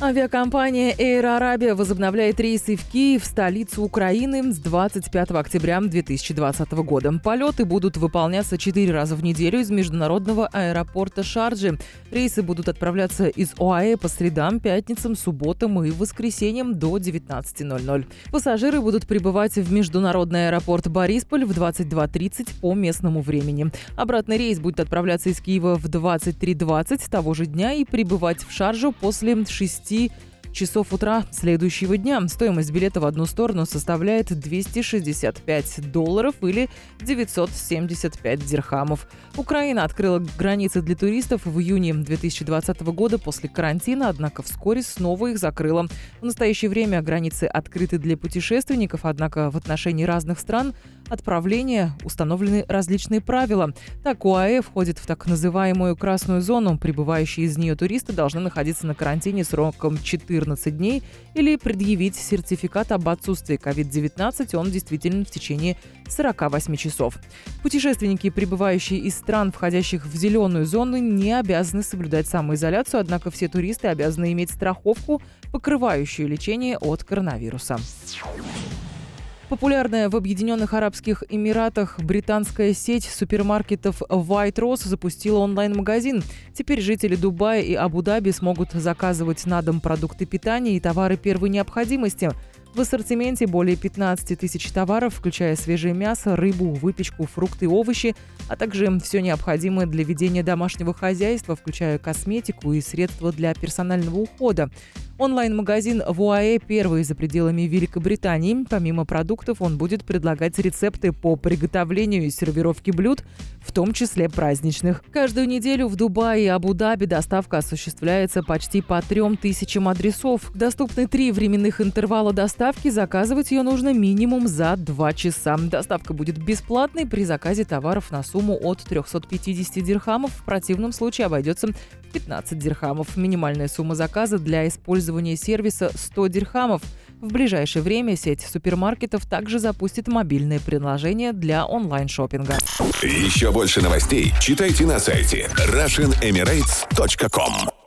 Авиакомпания Air Arabia возобновляет рейсы в Киев, столицу Украины, с 25 октября 2020 года. Полеты будут выполняться четыре раза в неделю из международного аэропорта Шарджи. Рейсы будут отправляться из ОАЭ по средам, пятницам, субботам и воскресеньям до 19.00. Пассажиры будут прибывать в международный аэропорт Борисполь в 22.30 по местному времени. Обратный рейс будет отправляться из Киева в 23.20 того же дня и прибывать в Шаржу после 6 see часов утра следующего дня. Стоимость билета в одну сторону составляет 265 долларов или 975 дирхамов. Украина открыла границы для туристов в июне 2020 года после карантина, однако вскоре снова их закрыла. В настоящее время границы открыты для путешественников, однако в отношении разных стран отправления установлены различные правила. Так, УАЭ входит в так называемую красную зону. Прибывающие из нее туристы должны находиться на карантине сроком 14 дней или предъявить сертификат об отсутствии COVID-19, он действителен в течение 48 часов. Путешественники, прибывающие из стран, входящих в зеленую зону, не обязаны соблюдать самоизоляцию, однако все туристы обязаны иметь страховку, покрывающую лечение от коронавируса. Популярная в Объединенных Арабских Эмиратах британская сеть супермаркетов White Rose запустила онлайн-магазин. Теперь жители Дубая и Абу-Даби смогут заказывать на дом продукты питания и товары первой необходимости. В ассортименте более 15 тысяч товаров, включая свежее мясо, рыбу, выпечку, фрукты, овощи, а также все необходимое для ведения домашнего хозяйства, включая косметику и средства для персонального ухода. Онлайн-магазин Вуае первый за пределами Великобритании. Помимо продуктов, он будет предлагать рецепты по приготовлению и сервировке блюд, в том числе праздничных. Каждую неделю в Дубае и Абу-Даби доставка осуществляется почти по трем тысячам адресов. Доступны три временных интервала доставки. Заказывать ее нужно минимум за два часа. Доставка будет бесплатной при заказе товаров на сумму от 350 дирхамов. В противном случае обойдется 15 дирхамов. Минимальная сумма заказа для использования использования сервиса 100 дирхамов. В ближайшее время сеть супермаркетов также запустит мобильное приложение для онлайн-шоппинга. Еще больше новостей читайте на сайте RussianEmirates.com